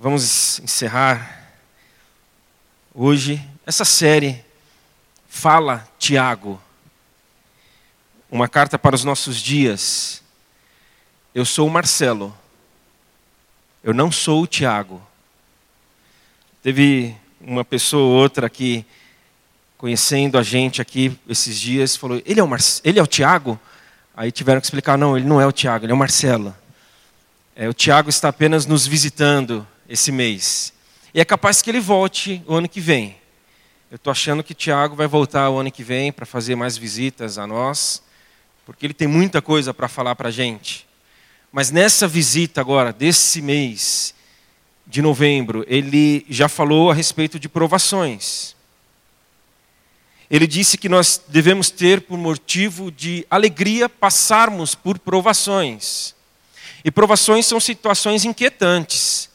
Vamos encerrar hoje essa série Fala Tiago. Uma carta para os nossos dias. Eu sou o Marcelo. Eu não sou o Tiago. Teve uma pessoa ou outra aqui conhecendo a gente aqui esses dias, falou: "Ele é o Mar... ele é o Tiago?" Aí tiveram que explicar: "Não, ele não é o Tiago, ele é o Marcelo." É, o Tiago está apenas nos visitando esse mês. E é capaz que ele volte o ano que vem. Eu estou achando que Tiago vai voltar o ano que vem para fazer mais visitas a nós, porque ele tem muita coisa para falar para a gente. Mas nessa visita agora, desse mês de novembro, ele já falou a respeito de provações. Ele disse que nós devemos ter por motivo de alegria passarmos por provações. E provações são situações inquietantes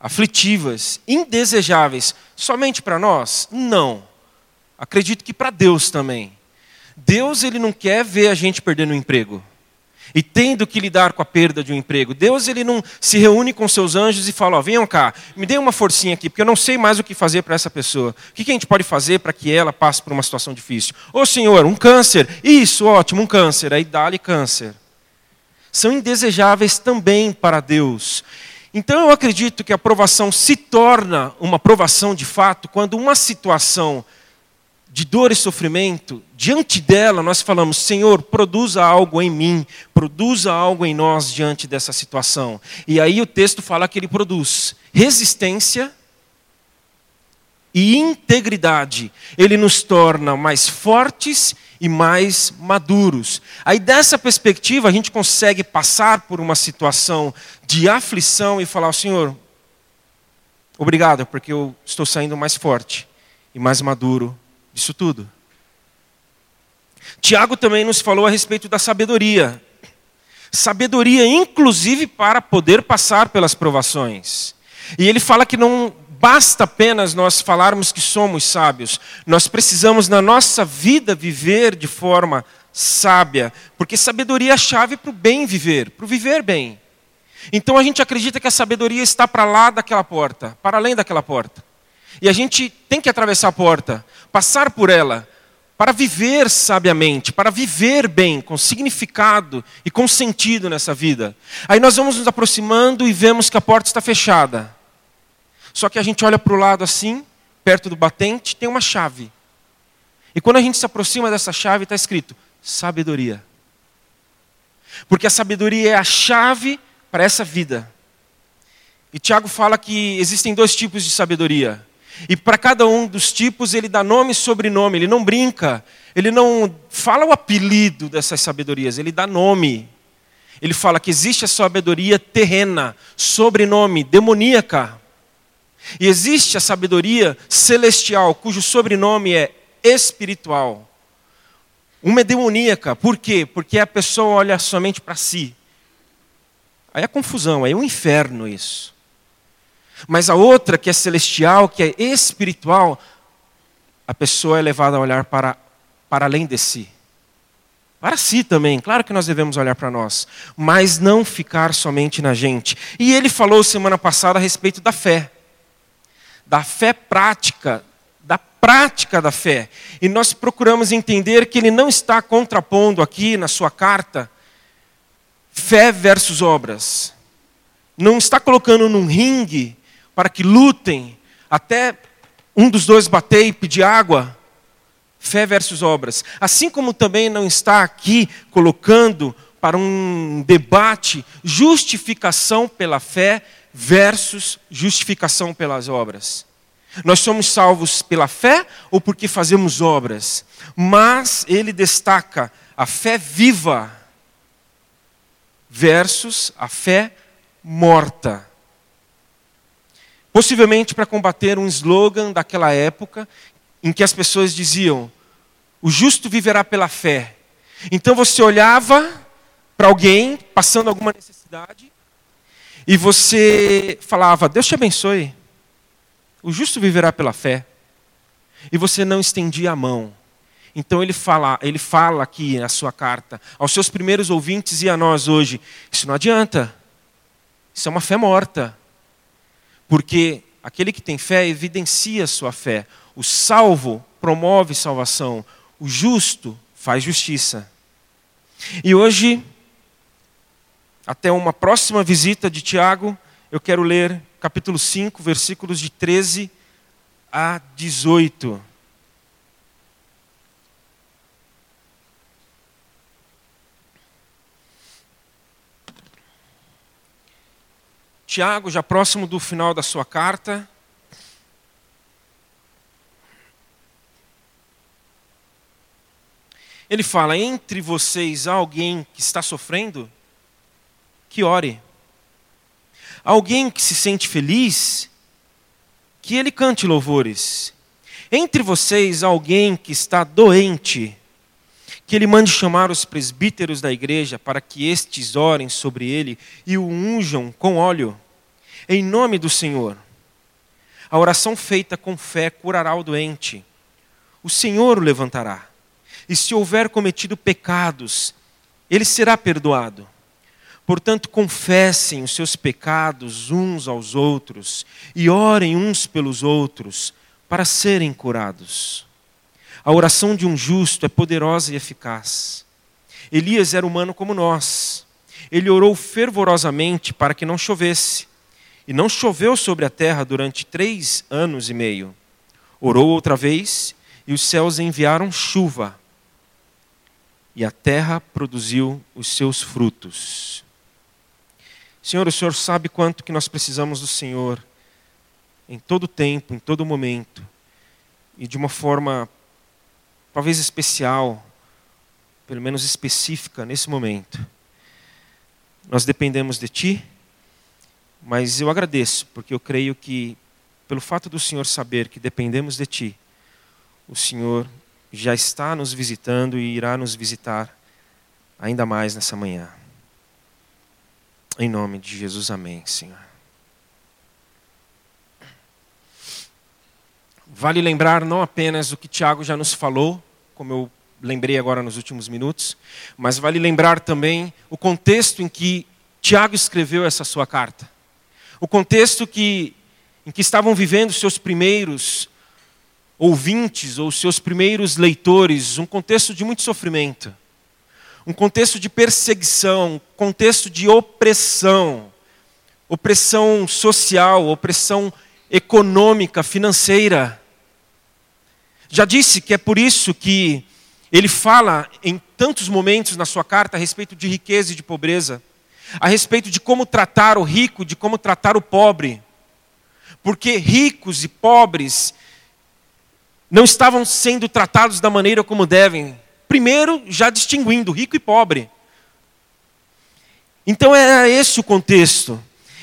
aflitivas, indesejáveis, somente para nós? Não. Acredito que para Deus também. Deus ele não quer ver a gente perdendo o emprego e tendo que lidar com a perda de um emprego. Deus ele não se reúne com seus anjos e fala: ó, venham cá, me dê uma forcinha aqui, porque eu não sei mais o que fazer para essa pessoa. O que a gente pode fazer para que ela passe por uma situação difícil? Ô Senhor, um câncer. Isso, ótimo, um câncer. Aí dá-lhe câncer. São indesejáveis também para Deus. Então eu acredito que a aprovação se torna uma aprovação de fato quando uma situação de dor e sofrimento, diante dela nós falamos: Senhor, produza algo em mim, produza algo em nós diante dessa situação. E aí o texto fala que ele produz resistência e integridade. Ele nos torna mais fortes e mais maduros. Aí, dessa perspectiva, a gente consegue passar por uma situação de aflição e falar: Senhor, obrigado, porque eu estou saindo mais forte e mais maduro disso tudo. Tiago também nos falou a respeito da sabedoria. Sabedoria, inclusive, para poder passar pelas provações. E ele fala que não basta apenas nós falarmos que somos sábios, nós precisamos na nossa vida viver de forma sábia, porque sabedoria é a chave para o bem viver, para o viver bem. Então a gente acredita que a sabedoria está para lá daquela porta, para além daquela porta. E a gente tem que atravessar a porta, passar por ela, para viver sabiamente, para viver bem, com significado e com sentido nessa vida. Aí nós vamos nos aproximando e vemos que a porta está fechada. Só que a gente olha para o lado assim, perto do batente, tem uma chave. E quando a gente se aproxima dessa chave, está escrito sabedoria. Porque a sabedoria é a chave para essa vida. E Tiago fala que existem dois tipos de sabedoria. E para cada um dos tipos ele dá nome e sobrenome, ele não brinca, ele não fala o apelido dessas sabedorias, ele dá nome. Ele fala que existe a sabedoria terrena, sobrenome, demoníaca. E existe a sabedoria celestial, cujo sobrenome é espiritual. Uma é demoníaca, por quê? Porque a pessoa olha somente para si. Aí é confusão, aí é um inferno isso. Mas a outra, que é celestial, que é espiritual, a pessoa é levada a olhar para, para além de si. Para si também, claro que nós devemos olhar para nós, mas não ficar somente na gente. E ele falou semana passada a respeito da fé da fé prática, da prática da fé. E nós procuramos entender que ele não está contrapondo aqui na sua carta fé versus obras. Não está colocando num ringue para que lutem até um dos dois bater e pedir água. Fé versus obras. Assim como também não está aqui colocando para um debate justificação pela fé versus justificação pelas obras. Nós somos salvos pela fé ou porque fazemos obras? Mas ele destaca a fé viva versus a fé morta. Possivelmente para combater um slogan daquela época em que as pessoas diziam: o justo viverá pela fé. Então você olhava para alguém passando alguma necessidade e você falava: Deus te abençoe. O justo viverá pela fé. E você não estendia a mão. Então ele fala, ele fala aqui na sua carta aos seus primeiros ouvintes e a nós hoje, isso não adianta. Isso é uma fé morta. Porque aquele que tem fé evidencia sua fé. O salvo promove salvação. O justo faz justiça. E hoje, até uma próxima visita de Tiago, eu quero ler capítulo 5, versículos de 13 a 18. Tiago, já próximo do final da sua carta. Ele fala: entre vocês há alguém que está sofrendo? Que ore. Alguém que se sente feliz? Que ele cante louvores. Entre vocês há alguém que está doente? Que ele mande chamar os presbíteros da igreja para que estes orem sobre ele e o unjam com óleo. Em nome do Senhor. A oração feita com fé curará o doente. O Senhor o levantará. E se houver cometido pecados, ele será perdoado. Portanto, confessem os seus pecados uns aos outros e orem uns pelos outros para serem curados. A oração de um justo é poderosa e eficaz. Elias era humano como nós. Ele orou fervorosamente para que não chovesse. E não choveu sobre a terra durante três anos e meio. Orou outra vez, e os céus enviaram chuva. E a terra produziu os seus frutos. Senhor, o Senhor sabe quanto que nós precisamos do Senhor em todo tempo, em todo momento, e de uma forma talvez especial, pelo menos específica nesse momento. Nós dependemos de Ti, mas eu agradeço, porque eu creio que, pelo fato do Senhor saber que dependemos de Ti, o Senhor já está nos visitando e irá nos visitar ainda mais nessa manhã. Em nome de Jesus, amém, Senhor. Vale lembrar não apenas o que Tiago já nos falou, como eu lembrei agora nos últimos minutos, mas vale lembrar também o contexto em que Tiago escreveu essa sua carta. O contexto que, em que estavam vivendo seus primeiros ouvintes ou seus primeiros leitores, um contexto de muito sofrimento, um contexto de perseguição, um contexto de opressão, opressão social, opressão econômica, financeira. Já disse que é por isso que ele fala em tantos momentos na sua carta a respeito de riqueza e de pobreza, a respeito de como tratar o rico, de como tratar o pobre. Porque ricos e pobres não estavam sendo tratados da maneira como devem. Primeiro, já distinguindo rico e pobre. Então era esse o contexto.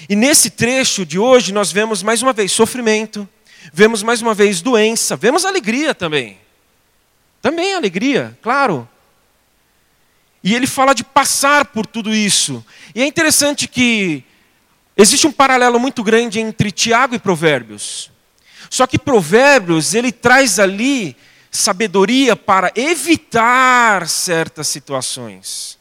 E nesse trecho de hoje nós vemos mais uma vez sofrimento, vemos mais uma vez doença, vemos alegria também. Também alegria, claro. E ele fala de passar por tudo isso. E é interessante que existe um paralelo muito grande entre Tiago e Provérbios. Só que Provérbios, ele traz ali sabedoria para evitar certas situações.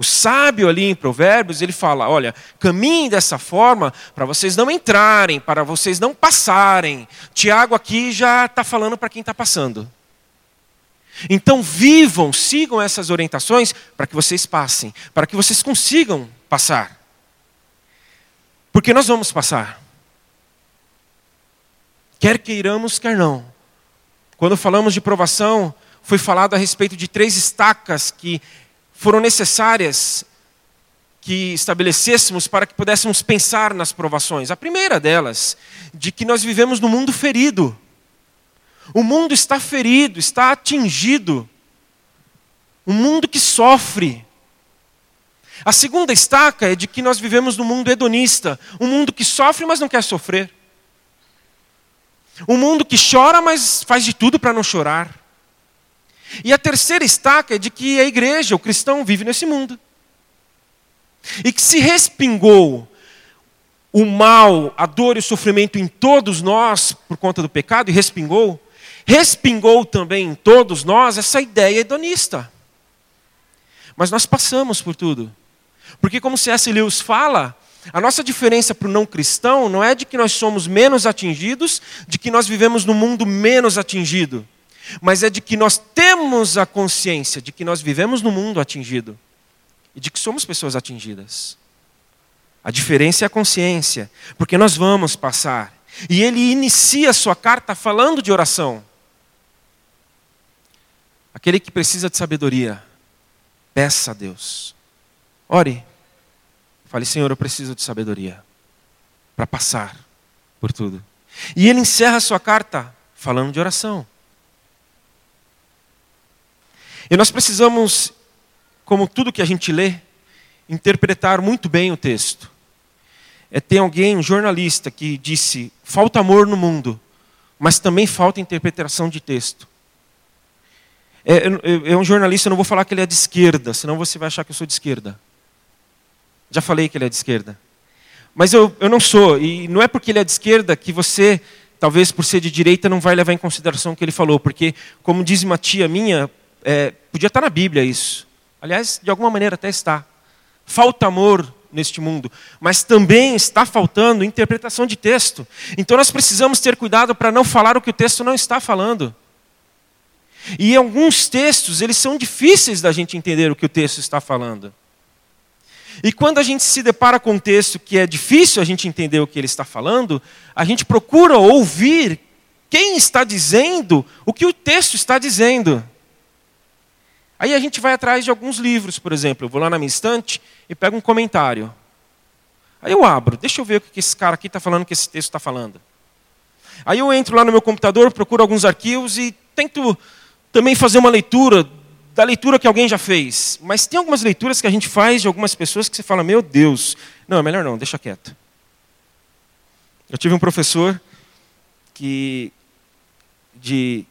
O sábio ali em Provérbios, ele fala: olha, caminhem dessa forma para vocês não entrarem, para vocês não passarem. Tiago aqui já está falando para quem está passando. Então vivam, sigam essas orientações para que vocês passem, para que vocês consigam passar. Porque nós vamos passar. Quer queiramos, quer não. Quando falamos de provação, foi falado a respeito de três estacas que foram necessárias que estabelecêssemos para que pudéssemos pensar nas provações. A primeira delas, de que nós vivemos num mundo ferido. O mundo está ferido, está atingido. Um mundo que sofre. A segunda estaca é de que nós vivemos num mundo hedonista, um mundo que sofre, mas não quer sofrer. Um mundo que chora, mas faz de tudo para não chorar. E a terceira estaca é de que a igreja, o cristão, vive nesse mundo. E que se respingou o mal, a dor e o sofrimento em todos nós por conta do pecado, e respingou, respingou também em todos nós essa ideia hedonista. Mas nós passamos por tudo. Porque, como C.S. Lewis fala, A nossa diferença para o não cristão não é de que nós somos menos atingidos, de que nós vivemos num mundo menos atingido, mas é de que nós temos a consciência de que nós vivemos num mundo atingido e de que somos pessoas atingidas. A diferença é a consciência, porque nós vamos passar. E ele inicia sua carta falando de oração. Aquele que precisa de sabedoria, peça a Deus. Ore. Fale, Senhor, eu preciso de sabedoria para passar por tudo. E ele encerra sua carta falando de oração. E nós precisamos, como tudo que a gente lê, interpretar muito bem o texto. É, tem alguém, um jornalista, que disse: falta amor no mundo, mas também falta interpretação de texto. É, é, um jornalista, eu não vou falar que ele é de esquerda, senão você vai achar que eu sou de esquerda. Já falei que ele é de esquerda. Mas eu, eu não sou, e não é porque ele é de esquerda que você, talvez por ser de direita, não vai levar em consideração o que ele falou, porque, como diz uma tia minha, é, podia estar na Bíblia isso. Aliás, de alguma maneira até está. Falta amor neste mundo, mas também está faltando interpretação de texto. Então nós precisamos ter cuidado para não falar o que o texto não está falando. E alguns textos, eles são difíceis da gente entender o que o texto está falando. E quando a gente se depara com um texto que é difícil a gente entender o que ele está falando, a gente procura ouvir quem está dizendo o que o texto está dizendo. Aí a gente vai atrás de alguns livros, por exemplo. Eu vou lá na minha estante e pego um comentário. Aí eu abro, deixa eu ver o que esse cara aqui está falando, que esse texto está falando. Aí eu entro lá no meu computador, procuro alguns arquivos e tento também fazer uma leitura da leitura que alguém já fez. Mas tem algumas leituras que a gente faz de algumas pessoas que você fala, meu Deus, não, é melhor não, deixa quieto. Eu tive um professor que de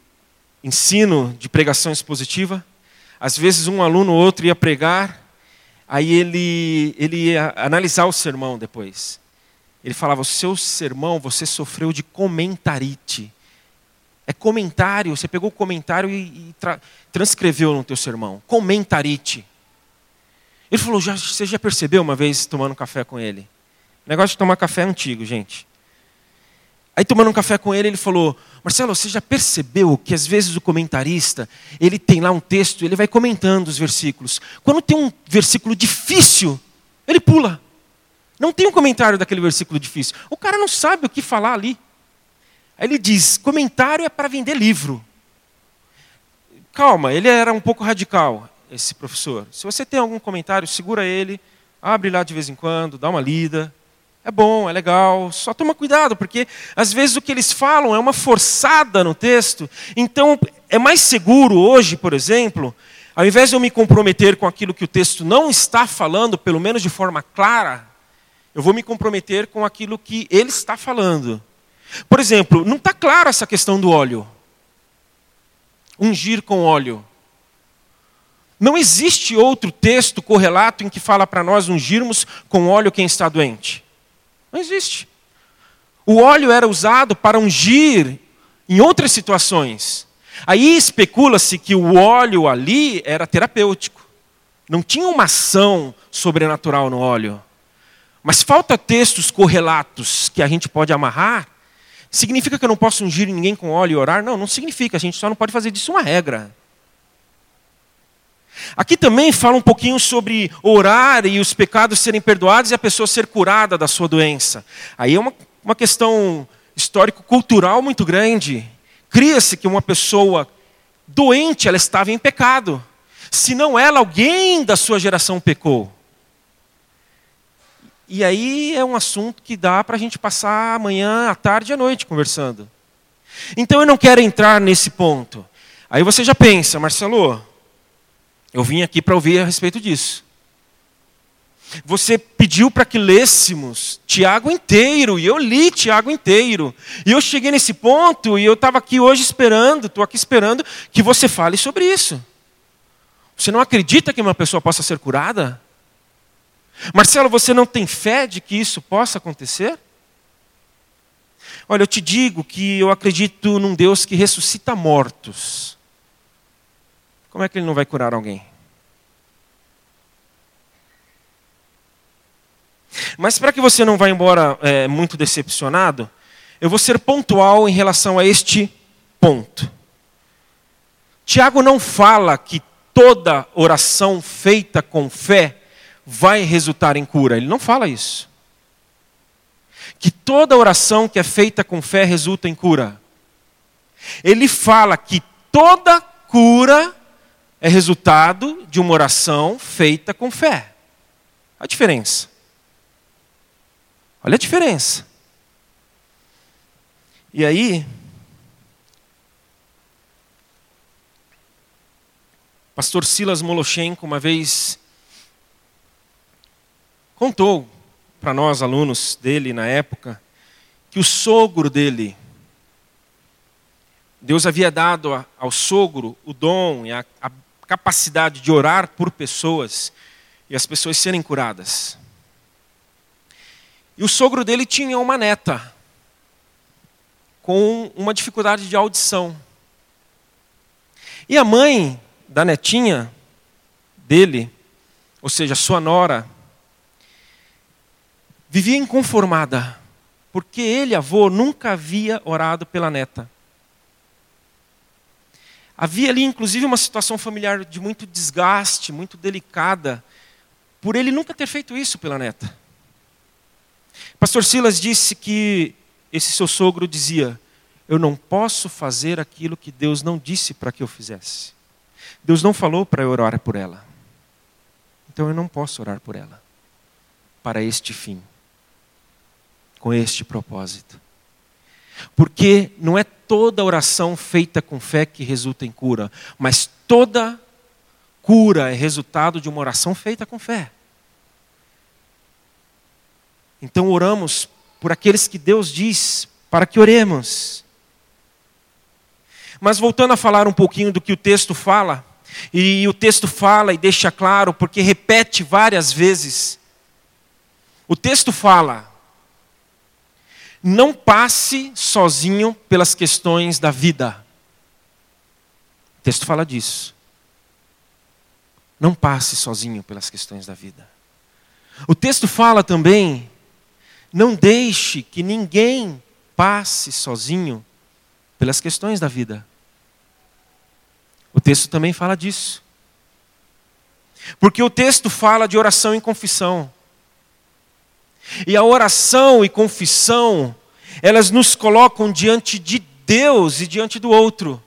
ensino de pregação expositiva, às vezes um aluno ou outro ia pregar, aí ele, ele ia analisar o sermão depois. Ele falava, o seu sermão você sofreu de comentarite. É comentário, você pegou o comentário e, e tra transcreveu no teu sermão. Comentarite. Ele falou, já, você já percebeu uma vez tomando café com ele? O negócio de tomar café é antigo, gente. Aí tomando um café com ele, ele falou, Marcelo, você já percebeu que às vezes o comentarista, ele tem lá um texto, ele vai comentando os versículos. Quando tem um versículo difícil, ele pula. Não tem um comentário daquele versículo difícil. O cara não sabe o que falar ali. Aí ele diz: comentário é para vender livro. Calma, ele era um pouco radical, esse professor. Se você tem algum comentário, segura ele, abre lá de vez em quando, dá uma lida. É bom, é legal, só toma cuidado, porque às vezes o que eles falam é uma forçada no texto. Então, é mais seguro hoje, por exemplo, ao invés de eu me comprometer com aquilo que o texto não está falando, pelo menos de forma clara, eu vou me comprometer com aquilo que ele está falando. Por exemplo, não está clara essa questão do óleo. Ungir com óleo. Não existe outro texto correlato em que fala para nós ungirmos com óleo quem está doente. Não existe. O óleo era usado para ungir em outras situações. Aí especula-se que o óleo ali era terapêutico. Não tinha uma ação sobrenatural no óleo. Mas falta textos correlatos que a gente pode amarrar Significa que eu não posso ungir ninguém com óleo e orar? Não, não significa. A gente só não pode fazer disso uma regra. Aqui também fala um pouquinho sobre orar e os pecados serem perdoados e a pessoa ser curada da sua doença. Aí é uma, uma questão histórico-cultural muito grande. Cria-se que uma pessoa doente, ela estava em pecado. Se não ela, alguém da sua geração pecou. E aí é um assunto que dá para a gente passar amanhã, à tarde e à noite conversando. Então eu não quero entrar nesse ponto. Aí você já pensa, Marcelo, eu vim aqui para ouvir a respeito disso. Você pediu para que lêssemos Tiago inteiro, e eu li Tiago inteiro. E eu cheguei nesse ponto, e eu estava aqui hoje esperando, estou aqui esperando que você fale sobre isso. Você não acredita que uma pessoa possa ser curada? Marcelo, você não tem fé de que isso possa acontecer? Olha, eu te digo que eu acredito num Deus que ressuscita mortos. Como é que ele não vai curar alguém? Mas para que você não vá embora é, muito decepcionado, eu vou ser pontual em relação a este ponto. Tiago não fala que toda oração feita com fé vai resultar em cura. Ele não fala isso. Que toda oração que é feita com fé resulta em cura. Ele fala que toda cura é resultado de uma oração feita com fé. A diferença. Olha a diferença. E aí, pastor Silas Moloshenko uma vez contou para nós, alunos dele na época, que o sogro dele, Deus havia dado ao sogro o dom e a, capacidade de orar por pessoas e as pessoas serem curadas. E o sogro dele tinha uma neta com uma dificuldade de audição. E a mãe da netinha dele, ou seja, sua nora, vivia inconformada, porque ele, avô, nunca havia orado pela neta. Havia ali, inclusive, uma situação familiar de muito desgaste, muito delicada, por ele nunca ter feito isso pela neta. Pastor Silas disse que esse seu sogro dizia: Eu não posso fazer aquilo que Deus não disse para que eu fizesse. Deus não falou para eu orar por ela. Então eu não posso orar por ela. Para este fim. Com este propósito. Porque não é toda oração feita com fé que resulta em cura, mas toda cura é resultado de uma oração feita com fé. Então oramos por aqueles que Deus diz para que oremos. Mas voltando a falar um pouquinho do que o texto fala, e o texto fala e deixa claro, porque repete várias vezes. O texto fala: não passe sozinho pelas questões da vida. O texto fala disso. Não passe sozinho pelas questões da vida. O texto fala também não deixe que ninguém passe sozinho pelas questões da vida. O texto também fala disso. Porque o texto fala de oração e confissão. E a oração e confissão, elas nos colocam diante de Deus e diante do outro.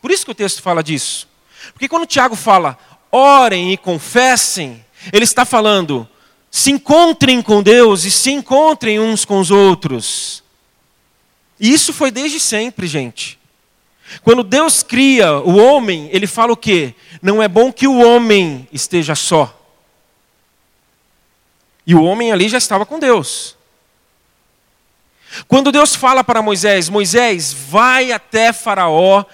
Por isso que o texto fala disso. Porque quando Tiago fala, orem e confessem, ele está falando, se encontrem com Deus e se encontrem uns com os outros. E isso foi desde sempre, gente. Quando Deus cria o homem, ele fala o quê? Não é bom que o homem esteja só. E o homem ali já estava com Deus. Quando Deus fala para Moisés: Moisés, vai até Faraó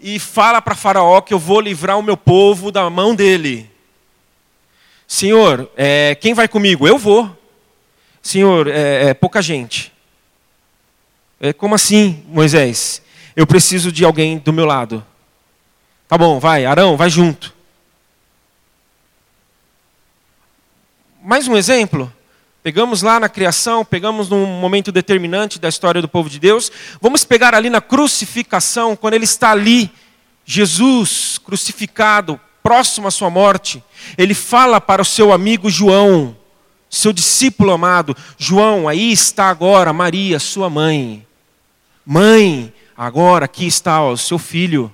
e fala para Faraó que eu vou livrar o meu povo da mão dele. Senhor, é, quem vai comigo? Eu vou. Senhor, é, é pouca gente. É, como assim, Moisés? Eu preciso de alguém do meu lado. Tá bom, vai, Arão, vai junto. Mais um exemplo. Pegamos lá na criação, pegamos num momento determinante da história do povo de Deus. Vamos pegar ali na crucificação, quando ele está ali, Jesus crucificado, próximo à sua morte, ele fala para o seu amigo João, seu discípulo amado: João, aí está agora Maria, sua mãe. Mãe, agora aqui está o seu filho.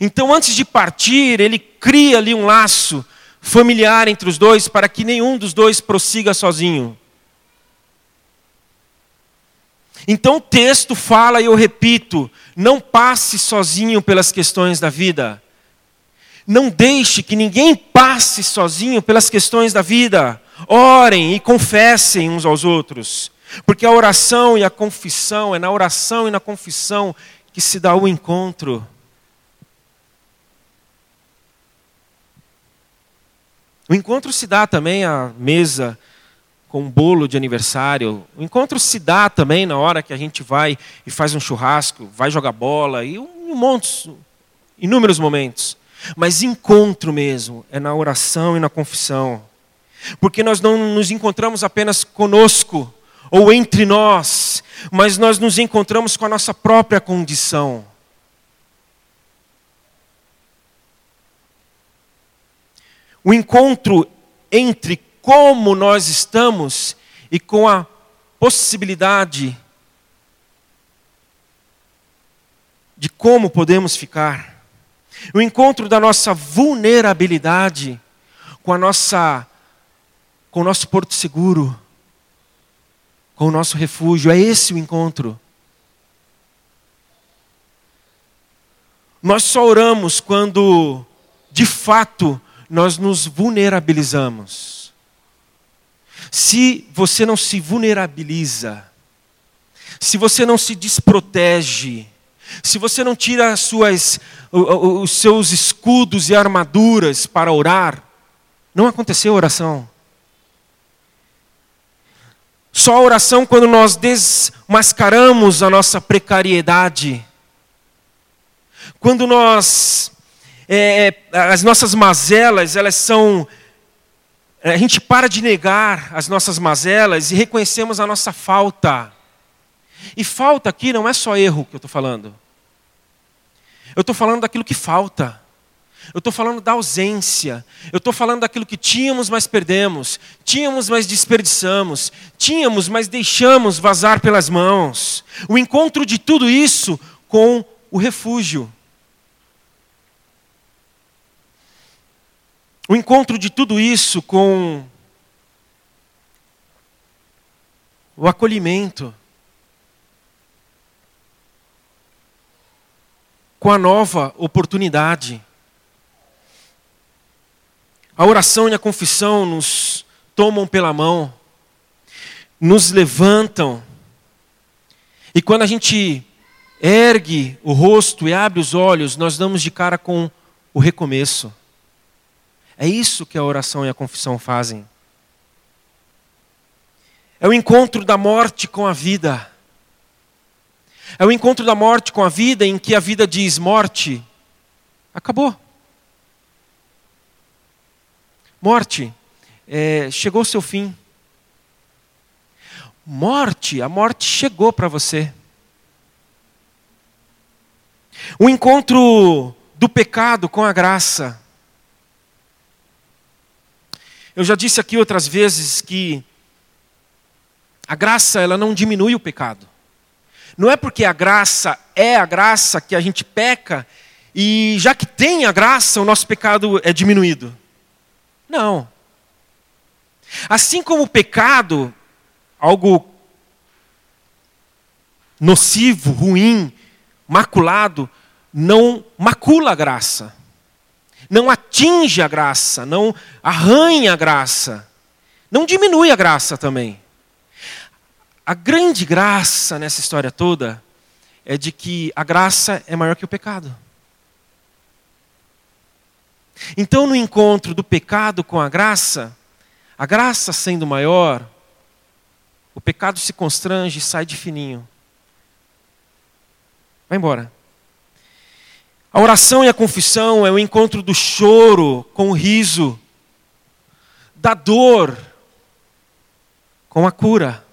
Então, antes de partir, ele cria ali um laço familiar entre os dois para que nenhum dos dois prossiga sozinho. Então o texto fala, e eu repito, não passe sozinho pelas questões da vida. Não deixe que ninguém passe sozinho pelas questões da vida. Orem e confessem uns aos outros. Porque a oração e a confissão, é na oração e na confissão que se dá o encontro. O encontro se dá também à mesa com um bolo de aniversário. O encontro se dá também na hora que a gente vai e faz um churrasco, vai jogar bola e um monte, inúmeros momentos. Mas encontro mesmo é na oração e na confissão. Porque nós não nos encontramos apenas conosco ou entre nós, mas nós nos encontramos com a nossa própria condição. O encontro entre como nós estamos e com a possibilidade de como podemos ficar. O encontro da nossa vulnerabilidade com a nossa com o nosso porto seguro, com o nosso refúgio, é esse o encontro. Nós só oramos quando de fato nós nos vulnerabilizamos. Se você não se vulnerabiliza, se você não se desprotege, se você não tira as suas, os seus escudos e armaduras para orar, não aconteceu oração. Só a oração quando nós desmascaramos a nossa precariedade. Quando nós. É, as nossas mazelas, elas são. A gente para de negar as nossas mazelas e reconhecemos a nossa falta. E falta aqui não é só erro que eu estou falando. Eu estou falando daquilo que falta. Eu estou falando da ausência. Eu estou falando daquilo que tínhamos, mas perdemos. Tínhamos, mas desperdiçamos. Tínhamos, mas deixamos vazar pelas mãos. O encontro de tudo isso com o refúgio. O encontro de tudo isso com o acolhimento. Com a nova oportunidade. A oração e a confissão nos tomam pela mão, nos levantam. E quando a gente ergue o rosto e abre os olhos, nós damos de cara com o recomeço. É isso que a oração e a confissão fazem. É o encontro da morte com a vida. É o encontro da morte com a vida em que a vida diz: morte, acabou. Morte, é, chegou o seu fim. Morte, a morte chegou para você. O encontro do pecado com a graça. Eu já disse aqui outras vezes que a graça ela não diminui o pecado. Não é porque a graça é a graça que a gente peca e já que tem a graça o nosso pecado é diminuído. Não. Assim como o pecado, algo nocivo, ruim, maculado, não macula a graça, não atinge a graça, não arranha a graça, não diminui a graça também. A grande graça nessa história toda é de que a graça é maior que o pecado. Então, no encontro do pecado com a graça, a graça sendo maior, o pecado se constrange e sai de fininho. Vai embora. A oração e a confissão é o encontro do choro com o riso, da dor com a cura.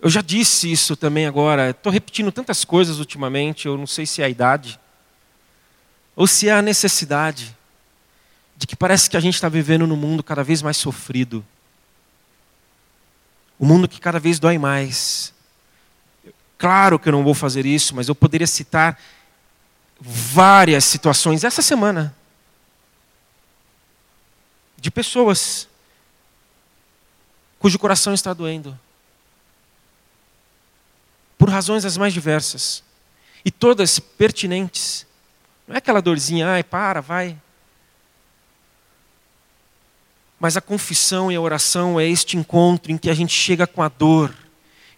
Eu já disse isso também agora. Estou repetindo tantas coisas ultimamente. Eu não sei se é a idade ou se é a necessidade de que parece que a gente está vivendo num mundo cada vez mais sofrido. Um mundo que cada vez dói mais. Claro que eu não vou fazer isso, mas eu poderia citar várias situações essa semana de pessoas cujo coração está doendo por razões as mais diversas, e todas pertinentes. Não é aquela dorzinha, ai, para, vai. Mas a confissão e a oração é este encontro em que a gente chega com a dor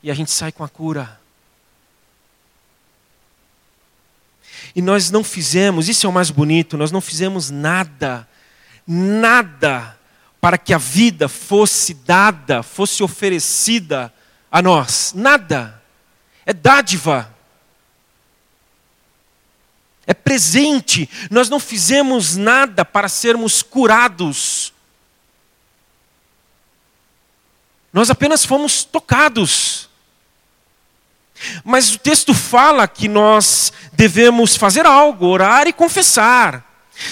e a gente sai com a cura. E nós não fizemos, isso é o mais bonito, nós não fizemos nada, nada para que a vida fosse dada, fosse oferecida a nós. Nada é dádiva. é presente. Nós não fizemos nada para sermos curados. Nós apenas fomos tocados. Mas o texto fala que nós devemos fazer algo, orar e confessar.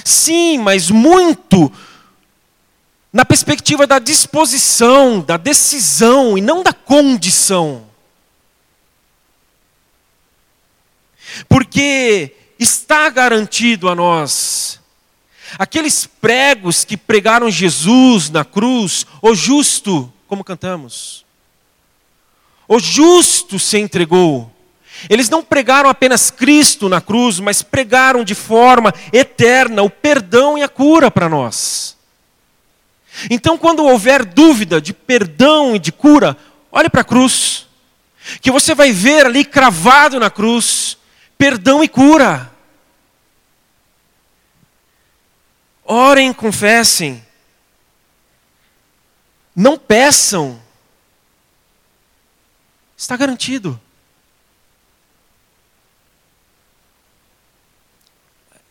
Sim, mas muito na perspectiva da disposição, da decisão e não da condição. Porque está garantido a nós. Aqueles pregos que pregaram Jesus na cruz, o justo, como cantamos, o justo se entregou. Eles não pregaram apenas Cristo na cruz, mas pregaram de forma eterna o perdão e a cura para nós. Então, quando houver dúvida de perdão e de cura, olhe para a cruz, que você vai ver ali cravado na cruz perdão e cura. Orem, confessem. Não peçam. Está garantido.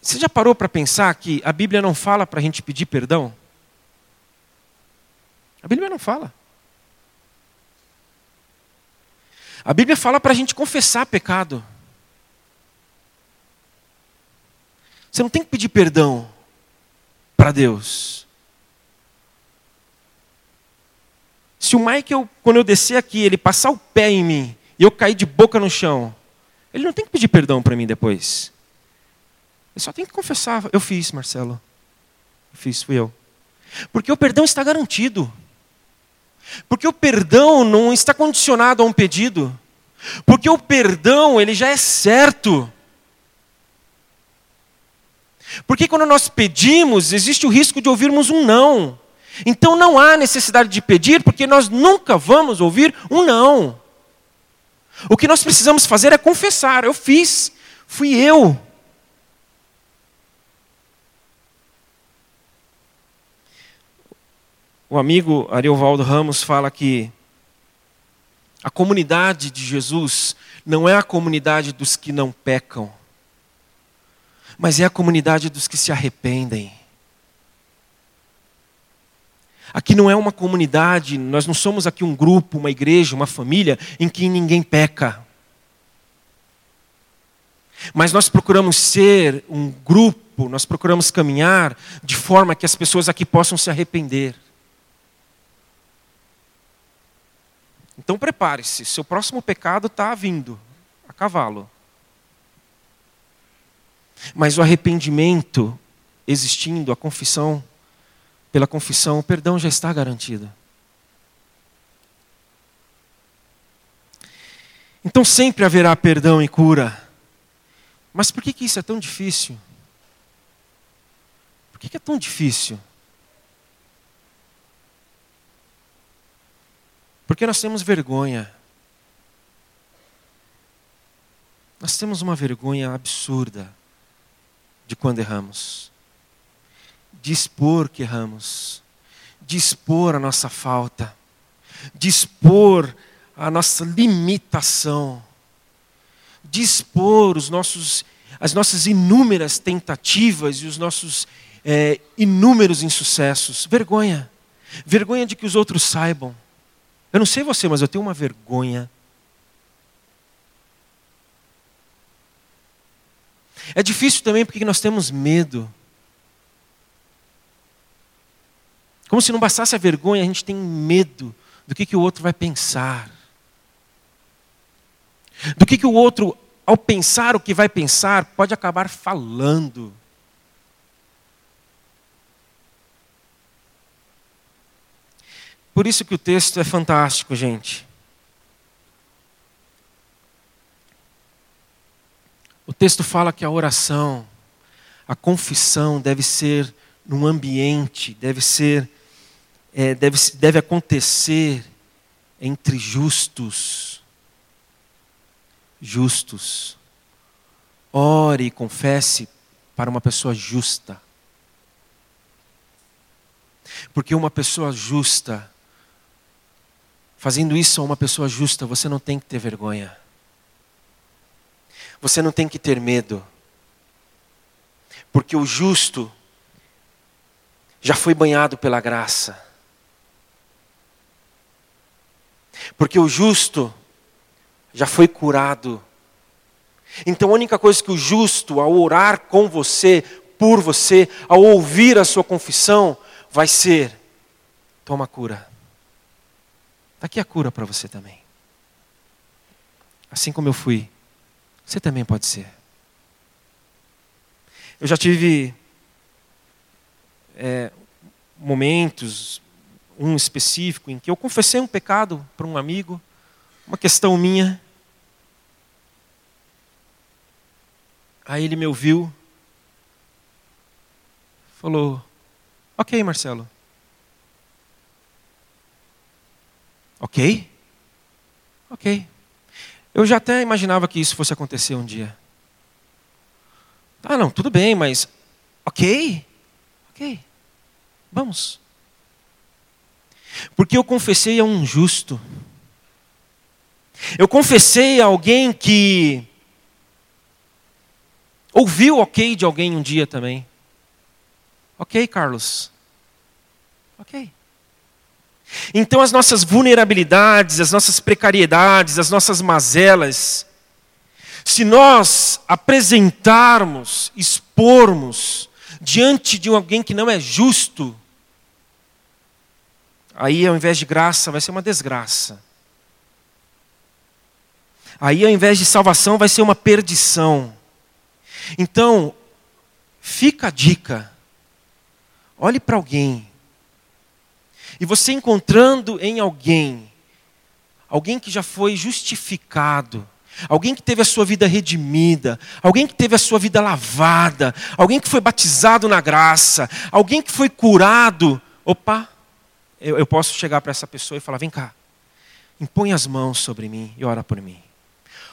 Você já parou para pensar que a Bíblia não fala para a gente pedir perdão? A Bíblia não fala. A Bíblia fala para a gente confessar pecado. Você não tem que pedir perdão para Deus. Se o Michael, quando eu descer aqui, ele passar o pé em mim e eu cair de boca no chão, ele não tem que pedir perdão para mim depois. Ele só tem que confessar: eu fiz, Marcelo. Eu fiz, fui eu. Porque o perdão está garantido. Porque o perdão não está condicionado a um pedido. Porque o perdão, ele já é certo. Porque quando nós pedimos, existe o risco de ouvirmos um não. Então não há necessidade de pedir, porque nós nunca vamos ouvir um não. O que nós precisamos fazer é confessar: eu fiz, fui eu. O amigo Ariovaldo Ramos fala que a comunidade de Jesus não é a comunidade dos que não pecam mas é a comunidade dos que se arrependem. Aqui não é uma comunidade, nós não somos aqui um grupo, uma igreja, uma família em que ninguém peca. Mas nós procuramos ser um grupo, nós procuramos caminhar de forma que as pessoas aqui possam se arrepender. Então prepare-se, seu próximo pecado está vindo, a cavalo. Mas o arrependimento existindo, a confissão, pela confissão, o perdão já está garantido. Então sempre haverá perdão e cura. Mas por que, que isso é tão difícil? Por que, que é tão difícil? Porque nós temos vergonha. Nós temos uma vergonha absurda de quando erramos, de expor que erramos, de expor a nossa falta, de expor a nossa limitação, de expor os nossos, as nossas inúmeras tentativas e os nossos é, inúmeros insucessos. Vergonha. Vergonha de que os outros saibam. Eu não sei você, mas eu tenho uma vergonha É difícil também porque nós temos medo. Como se não bastasse a vergonha, a gente tem medo do que, que o outro vai pensar. Do que, que o outro, ao pensar o que vai pensar, pode acabar falando. Por isso que o texto é fantástico, gente. O texto fala que a oração, a confissão deve ser num ambiente, deve ser, é, deve, deve acontecer entre justos. Justos. Ore e confesse para uma pessoa justa. Porque uma pessoa justa, fazendo isso a uma pessoa justa, você não tem que ter vergonha. Você não tem que ter medo. Porque o justo já foi banhado pela graça. Porque o justo já foi curado. Então a única coisa que o justo, ao orar com você, por você, ao ouvir a sua confissão, vai ser: toma cura. Está aqui a cura para você também. Assim como eu fui, você também pode ser. Eu já tive é, momentos, um específico, em que eu confessei um pecado para um amigo, uma questão minha. Aí ele me ouviu, falou: Ok, Marcelo. Ok? Ok. Eu já até imaginava que isso fosse acontecer um dia. Ah, não, tudo bem, mas. Ok? Ok. Vamos. Porque eu confessei a um justo. Eu confessei a alguém que ouviu ok de alguém um dia também. Ok, Carlos. Ok. Então as nossas vulnerabilidades, as nossas precariedades, as nossas mazelas, se nós apresentarmos, expormos diante de alguém que não é justo, aí ao invés de graça vai ser uma desgraça. Aí ao invés de salvação vai ser uma perdição. Então, fica a dica. Olhe para alguém. E você encontrando em alguém, alguém que já foi justificado, alguém que teve a sua vida redimida, alguém que teve a sua vida lavada, alguém que foi batizado na graça, alguém que foi curado, opa, eu, eu posso chegar para essa pessoa e falar: vem cá, impõe as mãos sobre mim e ora por mim.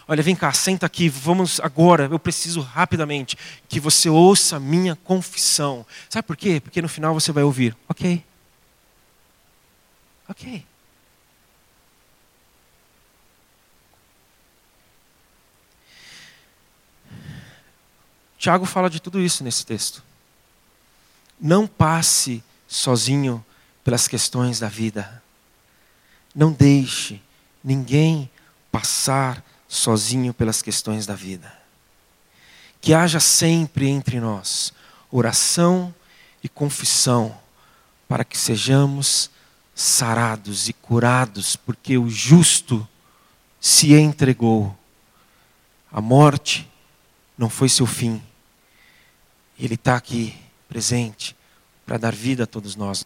Olha, vem cá, senta aqui, vamos agora, eu preciso rapidamente que você ouça a minha confissão. Sabe por quê? Porque no final você vai ouvir, ok. Ok. Tiago fala de tudo isso nesse texto. Não passe sozinho pelas questões da vida. Não deixe ninguém passar sozinho pelas questões da vida. Que haja sempre entre nós oração e confissão, para que sejamos sarados e curados, porque o justo se entregou. A morte não foi seu fim. Ele está aqui presente para dar vida a todos nós.